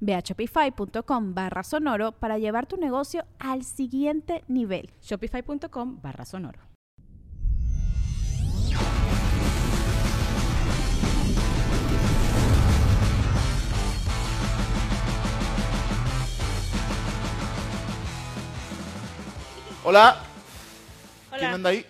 Ve a shopify.com barra sonoro para llevar tu negocio al siguiente nivel. Shopify.com barra sonoro. Hola. Hola. ¿Quién anda ahí?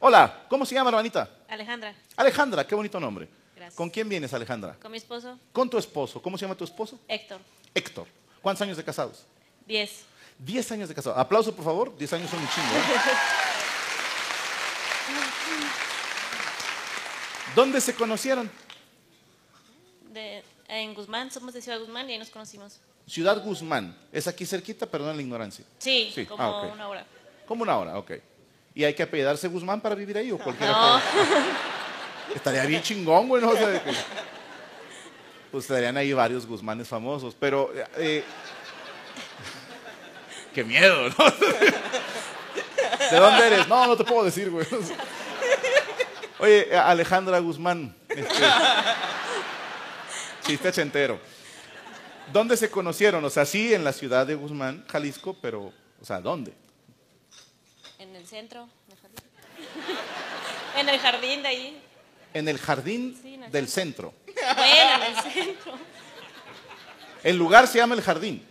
Hola, ¿cómo se llama, hermanita? Alejandra, Alejandra, qué bonito nombre. Gracias. ¿Con quién vienes, Alejandra? con mi esposo Con tu esposo. ¿Cómo se llama tu esposo? Héctor, Héctor. ¿Cuántos años de casados? 10. Diez años de casados. Aplauso, por favor. Diez años son un chingo. ¿eh? ¿Dónde se conocieron? De, en Guzmán, somos de Ciudad Guzmán y ahí nos conocimos. Ciudad Guzmán. ¿Es aquí cerquita? Perdón la ignorancia. Sí, Sí, como ah, una hora. Como una hora, ok. ¿Y hay que apellidarse Guzmán para vivir ahí o cualquiera? No? Estaría bien chingón, güey. ¿no? O sea, pues estarían ahí varios Guzmanes famosos, pero... eh, ¡Qué miedo, ¿no? ¿De dónde eres? No, no te puedo decir, güey. Oye, Alejandra Guzmán. Este, chiste ochentero. ¿Dónde se conocieron? O sea, sí, en la ciudad de Guzmán, Jalisco, pero, o sea, ¿dónde? en el centro. en el. En el jardín de ahí. En el jardín Sí, del centro. Bueno, en el centro. El lugar se llama el jardín.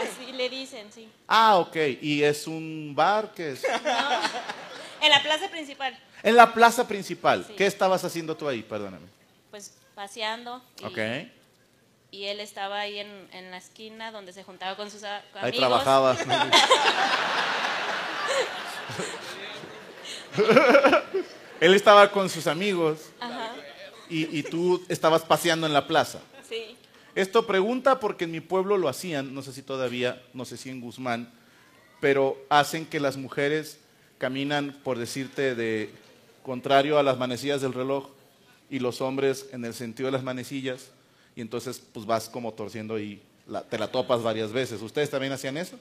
Así le dicen, sí. Ah, ok. ¿Y es un bar que es? En la plaza principal, En la plaza principal. Sí. ¿Qué estabas haciendo tú ahí? Perdóname. pues paseando. Y, Ok. y él estaba ahí en, en la esquina donde se juntaba con sus a- Ahí amigos. trabajaba. Él estaba con sus amigos Ajá, y, y tú estabas paseando en la plaza. sí. Esto pregunta porque en mi pueblo lo hacían, no sé si todavía, no sé si en Guzmán, pero hacen que las mujeres caminan, por decirte, de contrario a las manecillas del reloj y los hombres en el sentido de las manecillas y entonces pues vas como torciendo y la- te la topas varias veces. ¿Ustedes también hacían eso?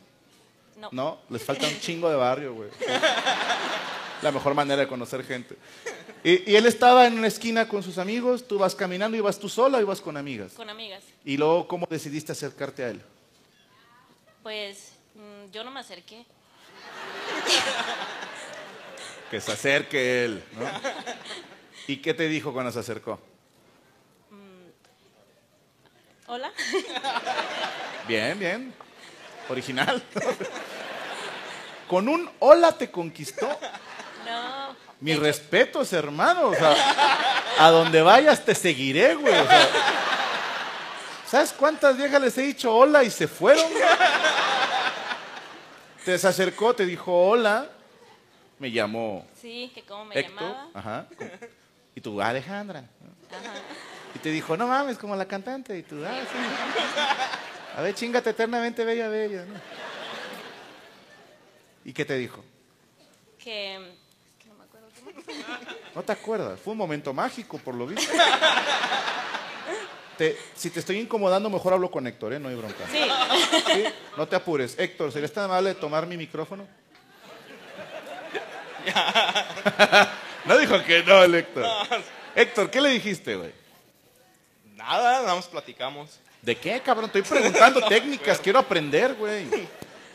No. No, les falta un chingo de barrio, güey. La mejor manera de conocer gente. Y, y él estaba en una esquina con sus amigos, tú vas caminando, ibas tú sola o ibas con amigas. Con amigas. Y luego, ¿cómo decidiste acercarte a él? Pues mm, yo no me acerqué. Que se acerque él, ¿no? ¿Y qué te dijo cuando se acercó? Hola. Bien, bien. Original. Con un hola te conquistó. No. Mis respetos, hermano. O sea, a donde vayas te seguiré, güey. O sea, ¿Sabes cuántas viejas les he dicho hola y se fueron? Te se acercó, te dijo hola. Me llamó Sí, que cómo me Héctor. llamaba. Ajá. Y tú, Alejandra. Ajá. Y te dijo, no mames, como la cantante. Y tú, ah, sí. A ver, chingate eternamente bella, bella. ¿no? ¿Y qué te dijo? Que, es que no me acuerdo cómo. ¿No te acuerdas? Fue un momento mágico, por lo visto. Te- si te estoy incomodando, mejor hablo con Héctor, ¿eh? No hay bronca. Sí. ¿Sí? No te apures. Héctor, ¿serías tan amable de tomar mi micrófono? no dijo que no, el Héctor. Héctor, ¿qué le dijiste, güey? Nada, nada más platicamos. ¿De qué, cabrón? Estoy preguntando técnicas. Quiero aprender, güey.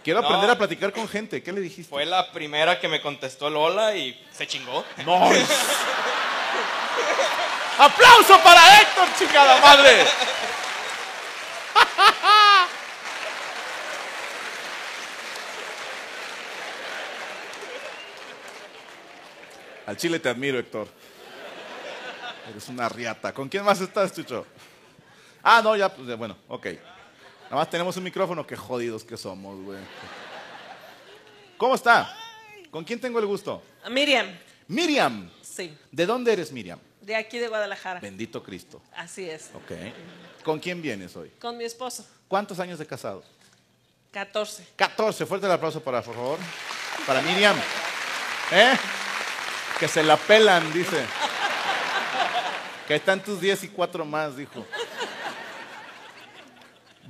Quiero No. aprender a platicar con gente. ¿Qué le dijiste? Fue la primera que me contestó el hola y se chingó. ¡No! ¡Aplauso para Héctor, chingada madre! Al chile te admiro, Héctor. Eres una riata. ¿Con quién más estás, Chucho? Ah, no, ya, pues, bueno, ok. Nada más tenemos un micrófono, qué jodidos que somos, güey. ¿Cómo está? ¿Con quién tengo el gusto? Miriam, Miriam. sí, ¿De dónde eres, Miriam? de aquí de Guadalajara. Bendito Cristo. Así es. Ok. ¿Con quién vienes hoy? Con mi esposo, ¿Cuántos años de casado? 14. 14. Fuerte el aplauso para, por favor. Para Miriam. ¿Eh? Que se la pelan, dice. Que están tus 10 y 4 más, dijo.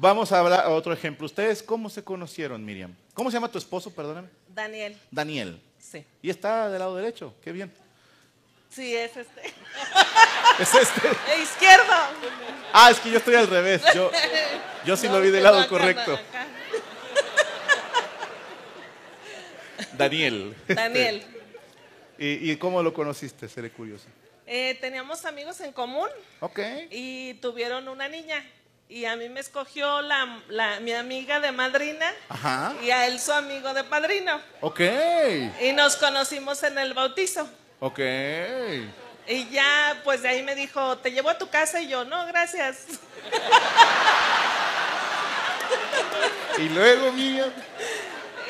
Vamos a hablar a otro ejemplo. ¿Ustedes cómo se conocieron, Miriam? ¿Cómo se llama tu esposo, perdóname? Daniel, Daniel. sí. Y está del lado derecho. Qué bien. Sí, es este. Es este. ¡Eh, izquierdo! Ah, es que yo estoy al revés. Yo, yo sí lo vi del lado acá, correcto. acá. Daniel. Daniel. ¿Y, y cómo lo conociste? Seré curioso. Eh, teníamos amigos en común Ok. y tuvieron una niña. Y a mí me escogió la, la- mi amiga de madrina Ajá. y a él su amigo de padrino. Ok. Y nos conocimos en el bautizo. Ok. Y ya, pues de ahí me dijo, te llevo a tu casa y yo, no, gracias. Y luego, Miriam.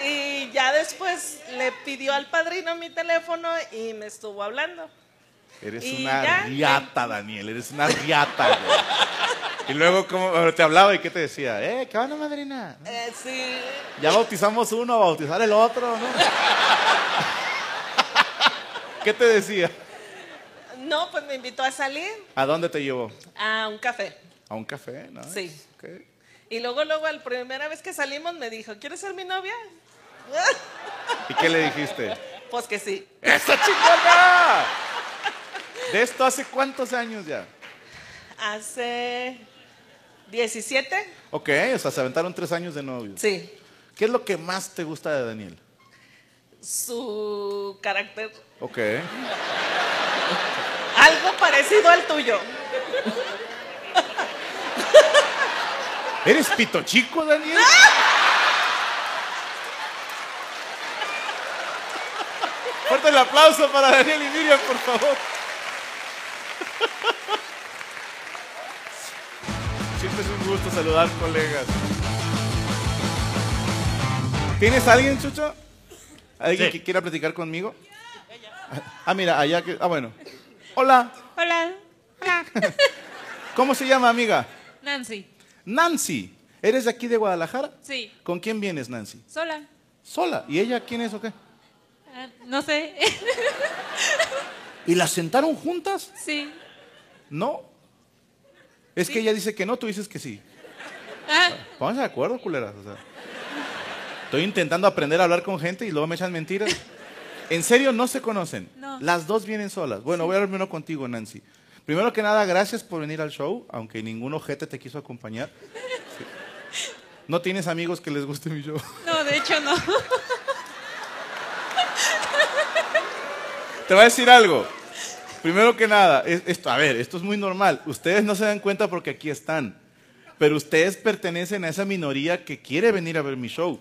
Y ya después le pidió al padrino mi teléfono y me estuvo hablando. Eres Y una ya, riata, Daniel. Eres una riata, güey. Y luego, ¿cómo te hablaba y qué te decía? Eh, ¿qué onda, madrina? Eh, sí, Ya bautizamos uno, a bautizar el otro, ¿no? ¿Qué te decía? no, pues me invitó a salir ¿A dónde te llevó? a un café. ¿A un café? ¿no? Sí. Y luego, luego, la primera vez que salimos me dijo, ¿quieres ser mi novia? ¿Y qué le dijiste? Pues que sí. ¡Esa chingona! ¿De esto hace cuántos años ya? Hace 17, Ok, o sea, se aventaron tres años de novio. sí. ¿Qué es lo que más te gusta de Daniel? Su carácter, Ok. algo parecido al tuyo. ¿Eres pito chico, Daniel? Fuerte el aplauso para Daniel y Miriam, por favor. Siempre es un gusto saludar colegas. ¿Tienes alguien, Chucho? ¿Alguien Sí. que quiera platicar conmigo? Ah, mira, allá que... Ah, bueno. Hola, Hola. Hola. ¿cómo se llama, amiga? Nancy. Nancy. ¿Eres de aquí de Guadalajara? Sí. ¿Con quién vienes, Nancy? Sola. Sola. ¿Y ella quién es o qué? Ah, no sé. ¿Y las sentaron juntas? sí. No. Es que ella dice que no, tú dices que sí. Ah, Pónganse de acuerdo, culeras. o sea. estoy intentando aprender a hablar con gente y luego me echan mentiras. ¿En serio no se conocen? No. Las dos vienen solas. Bueno, voy a hablar contigo, Nancy. Primero que nada, gracias por venir al show, aunque ningún ojete te quiso acompañar. Sí. ¿No tienes amigos que les guste mi show? no, de hecho no. Te voy a decir algo. Primero que nada, es- esto, a ver, esto es muy normal. Ustedes no se dan cuenta porque aquí están. Pero ustedes pertenecen a esa minoría que quiere venir a ver mi show.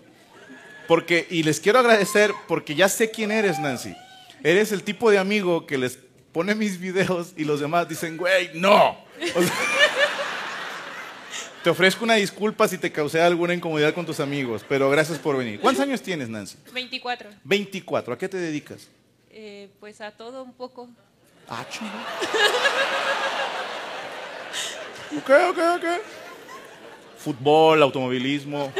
Porque, y les quiero agradecer porque ya sé quién eres, Nancy. Eres el tipo de amigo que les pone mis videos y los demás dicen, güey, no. O sea, te ofrezco una disculpa si te causé alguna incomodidad con tus amigos, pero gracias por venir. ¿Cuántos años tienes, Nancy? 24. 24. ¿A qué te dedicas? Eh, pues a todo un poco. Ah. Ok, ok, ok. Fútbol, automovilismo,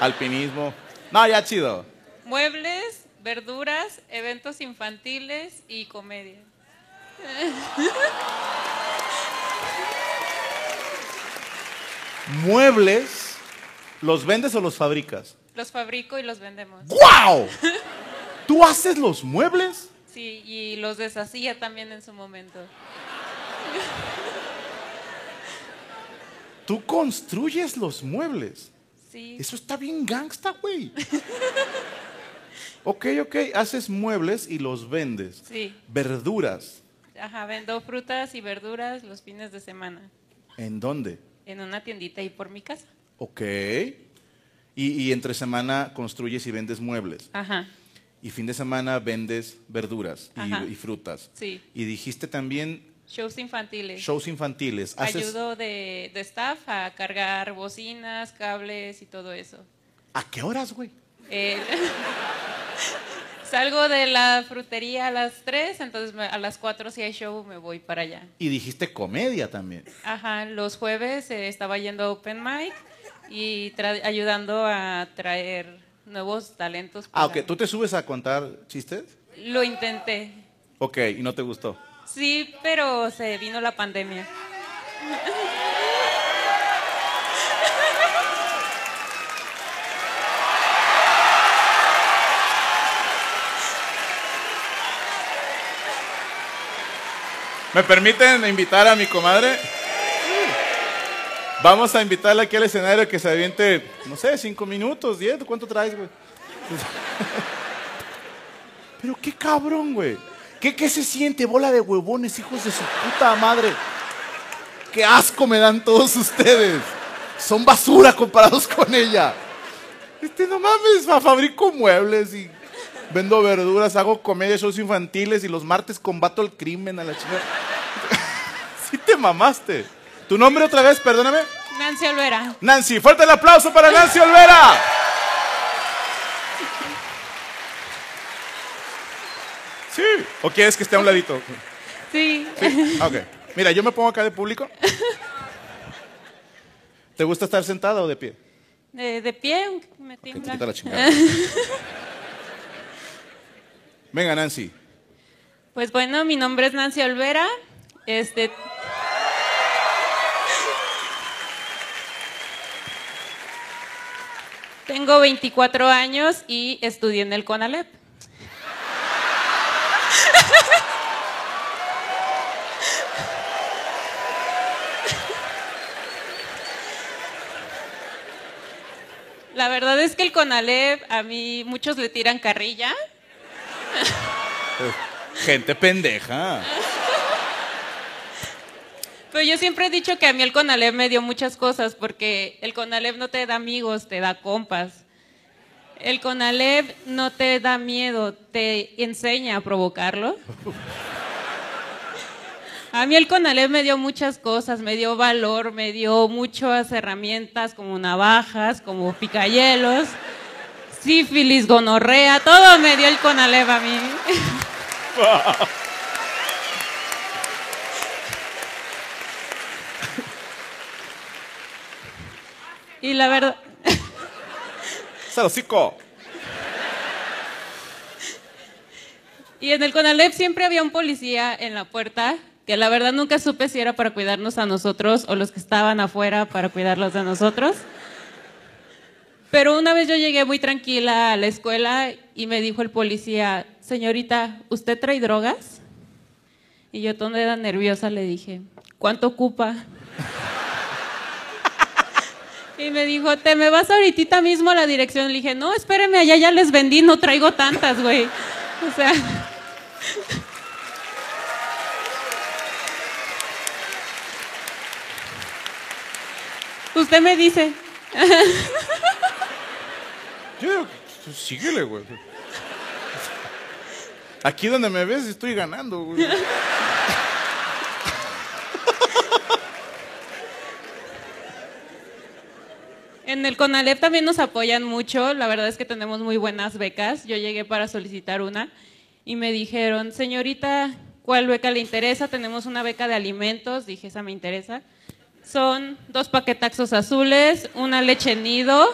alpinismo. No, ya chido. Muebles, verduras, eventos infantiles y comedia. Muebles, ¿los vendes o los fabricas? Los fabrico y los vendemos. ¡Guau! ¿Tú haces los muebles? Sí, y los deshacía también en su momento. Tú construyes los muebles. Sí. Eso está bien gangsta, güey. Ok, ok, haces muebles y los vendes. Sí. Verduras, Ajá, vendo frutas y verduras los fines de semana ¿en dónde? en una tiendita ahí por mi casa. Ok. Y, y entre semana construyes y vendes muebles. Ajá. Y fin de semana vendes verduras y, frutas. Sí. Y dijiste también Shows infantiles. shows infantiles. Haces- Ayudo de, de staff a cargar bocinas, cables y todo eso. ¿A qué horas, güey? Eh, salgo de la frutería a las 3, entonces a las 4 si hay show me voy para allá. Y dijiste comedia también. Ajá, los jueves eh, estaba yendo a Open Mic y ayudando a traer nuevos talentos. Ah, ok. ¿Tú te subes a contar chistes? Lo intenté. Ok, y no te gustó. Sí, pero se vino la pandemia. ¿Me permiten invitar a mi comadre? Vamos a invitarla aquí al escenario que se aviente, no sé, cinco minutos, diez, ¿cuánto traes, güey? Pero qué cabrón, güey. ¿Qué, ¿Qué se siente, bola de huevones, hijos de su puta madre? Qué asco me dan todos ustedes. Son basura comparados con ella. Este, no mames, fa- fabrico muebles y vendo verduras, hago comedia, shows infantiles y los martes combato el crimen a la chica. sí te mamaste. ¿Tu nombre otra vez, perdóname? Nancy Olvera. Nancy, fuerte el aplauso para Nancy Olvera. Sí. ¿O quieres que esté a un ladito? Sí. Sí. Ok. Mira, yo me pongo acá de público. ¿Te gusta estar sentada o de pie? De, de pie, me tiembla. quita la chingada. Venga, Nancy. Pues bueno, mi nombre es Nancy Olvera. Este. Tengo 24 años y estudié en el CONALEP. La verdad es que el CONALEP a mí muchos le tiran carrilla. Gente pendeja. Pero yo siempre he dicho que a mí el CONALEP me dio muchas cosas, porque el CONALEP no te da amigos, te da compas. El CONALEP no te da miedo, te enseña a provocarlo. A mí el CONALEP me dio muchas cosas, me dio valor, me dio muchas herramientas como navajas, como picayelos, sífilis, gonorrea, todo me dio el CONALEP a mí. Y la verdad... Salocico. Y en el CONALEP siempre había un policía en la puerta, que la verdad nunca supe si era para cuidarnos a nosotros o los que estaban afuera para cuidarlos de nosotros. Pero una vez yo llegué muy tranquila a la escuela y me dijo el policía, señorita, ¿usted trae drogas? Y yo toda nerviosa le dije, ¿cuánto ocupa? Y me dijo, ¿te me vas ahorita mismo a la dirección? Le dije, no, espéreme, allá ya les vendí, no traigo tantas, güey. O sea... Usted me dice, Yo digo, síguele, güey. Aquí donde me ves estoy ganando, güey. En el CONALEP también nos apoyan mucho, la verdad es que tenemos muy buenas becas. Yo llegué para solicitar una y me dijeron, señorita, ¿cuál beca le interesa? Tenemos una beca de alimentos, dije, esa me interesa. Son dos paquetaxos azules, una leche nido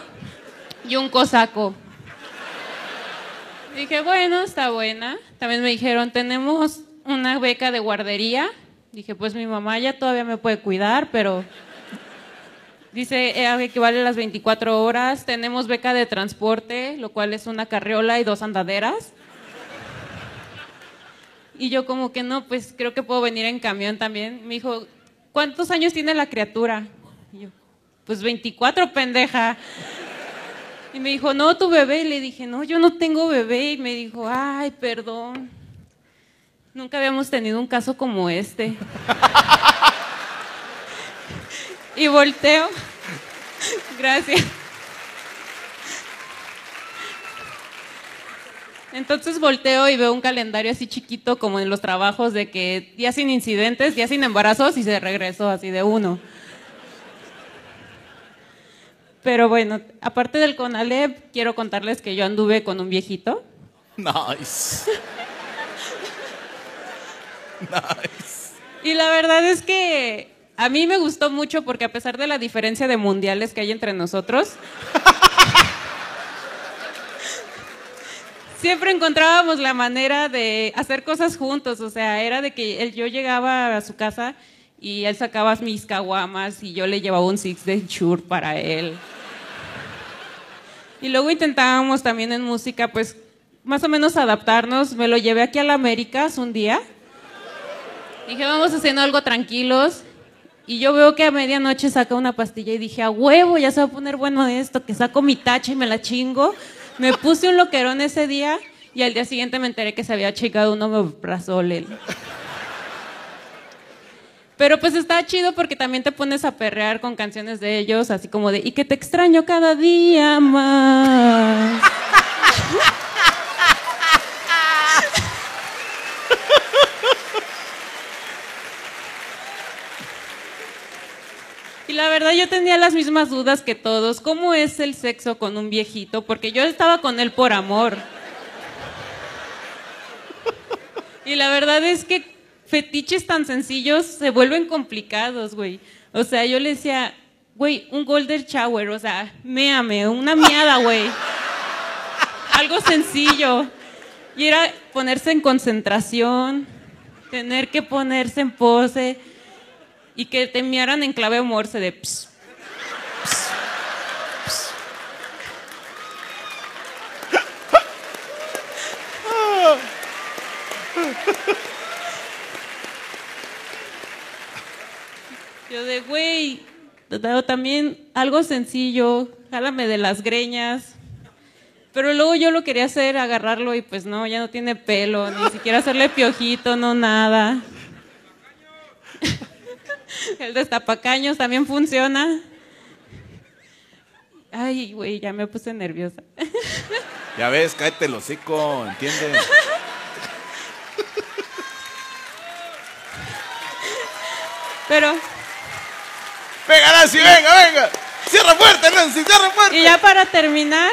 y un cosaco. Dije, bueno, está buena. También me dijeron, tenemos una beca de guardería. Dije, pues mi mamá ya todavía me puede cuidar, pero Dice eh, que vale las 24 horas. Tenemos beca de transporte, lo cual es una carriola y dos andaderas. Y yo como que no, pues creo que puedo venir en camión también. Me dijo, ¿cuántos años tiene la criatura? Y yo, pues 24, pendeja. Y me dijo, no, tu bebé. Y le dije, no, yo no tengo bebé. Y me dijo, ay, perdón. Nunca habíamos tenido un caso como este. Y volteo. Gracias. Entonces volteo y veo un calendario así chiquito como en los trabajos de que día sin incidentes, día sin embarazos y se regresó así de uno. Pero bueno, aparte del CONALEP, quiero contarles que yo anduve con un viejito. Nice. Y la verdad es que a mí me gustó mucho porque a pesar de la diferencia de mundiales que hay entre nosotros, siempre encontrábamos la manera de hacer cosas juntos. O sea, era de que él, yo llegaba a su casa y él sacaba mis caguamas y yo le llevaba un six de Shure para él. Y luego intentábamos también en música, pues más o menos adaptarnos. Me lo llevé aquí a la Américas un día. Dije, vamos haciendo algo tranquilos. Y yo veo que a medianoche saca una pastilla y dije, a huevo, ya se va a poner bueno esto, que saco mi tacha y me la chingo. Me puse un loquerón ese día y al día siguiente me enteré que se había checado un omeprazol. Pero pues está chido porque también te pones a perrear con canciones de ellos, así como de, y que te extraño cada día más. Y la verdad yo tenía las mismas dudas que todos. ¿Cómo es el sexo con un viejito? Porque yo estaba con él por amor. Y la verdad es que fetiches tan sencillos se vuelven complicados, güey. O sea, yo le decía, güey, un golden shower, o sea, méame, una miada, güey. Algo sencillo. Y era ponerse en concentración, tener que ponerse en pose y que te miaran en clave morse de ps, Yo de, güey, también algo sencillo, jálame de las greñas. Pero luego yo lo quería hacer, agarrarlo y pues no, ya no tiene pelo, ni siquiera hacerle piojito, no nada. El destapacaños también funciona. Ay, güey, ya me puse nerviosa. Ya ves, cállate el hocico, ¿entiendes? Pero, Venga, Nancy, venga, venga. Cierra fuerte, Nancy, cierra fuerte. y ya para terminar,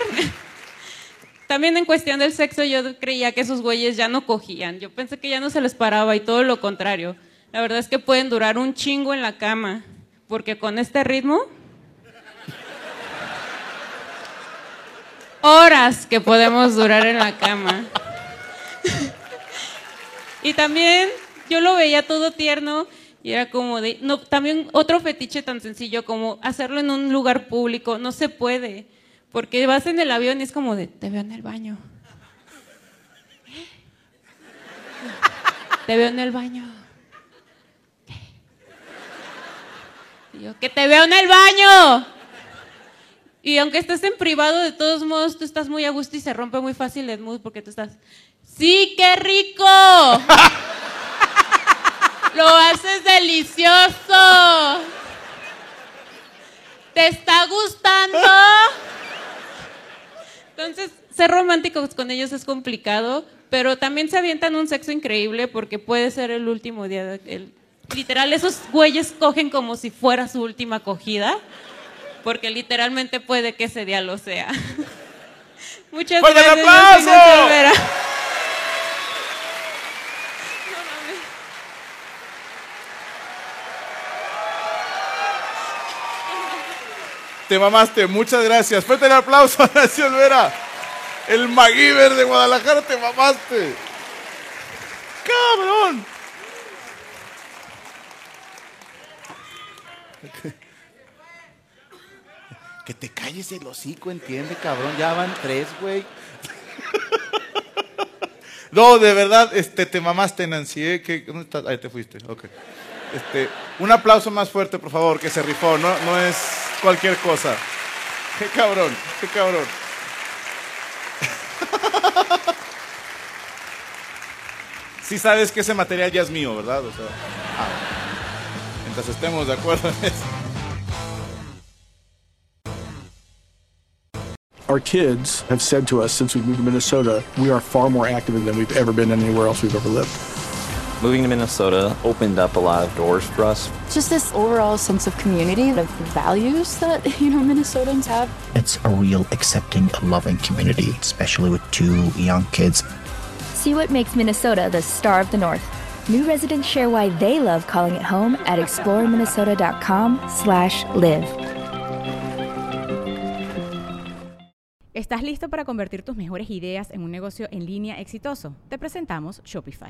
también en cuestión del sexo yo creía que esos güeyes ya no cogían. Yo pensé que ya no se les paraba y todo lo contrario. La verdad es que pueden durar un chingo en la cama, porque con este ritmo... Horas que podemos durar en la cama. y también yo lo veía todo tierno y era como de, no, también otro fetiche tan sencillo como hacerlo en un lugar público, no se puede, porque vas en el avión y es como de, te veo en el baño. Te veo en el baño. Y yo, que te veo en el baño. Y aunque estés en privado, de todos modos, tú estás muy a gusto y se rompe muy fácil el mood porque tú estás, sí, qué rico. Lo haces delicioso. ¿Te está gustando? Entonces, ser románticos con ellos es complicado, pero también se avientan un sexo increíble porque puede ser el último día. de- el- literal, esos güeyes cogen como si fuera su última acogida, porque literalmente puede que ese día lo sea. Muchas ¡Fuerte el gracias. yo soy aplauso! Nancy Olvera. Te mamaste, muchas gracias. Fuerte el aplauso a Olvera. El MacGyver de Guadalajara, te mamaste. Cabrón. Que te calles el hocico, entiende, cabrón. Ya van tres, güey. No, de verdad, este, te mamaste, Nancy. ¿eh? ¿Qué- ¿Dónde estás? Ahí te fuiste, ok. Este, un aplauso más fuerte, por favor, que se rifó. No, no es cualquier cosa. Qué cabrón, qué cabrón. Sí sabes que ese material ya es mío, ¿verdad? O sea, ah, mientras estemos de acuerdo en eso. Our kids have said to us since we moved to Minnesota, we are far more active than we've ever been anywhere else we've ever lived. Moving to Minnesota opened up a lot of doors for us. Just this overall sense of community, the values that, you know, Minnesotans have. It's a real accepting, loving community, especially with two young kids. See what makes Minnesota the star of the North. New residents share why they love calling it home at exploreminnesota.com/live. ¿Estás listo para convertir tus mejores ideas en un negocio en línea exitoso? Te presentamos Shopify.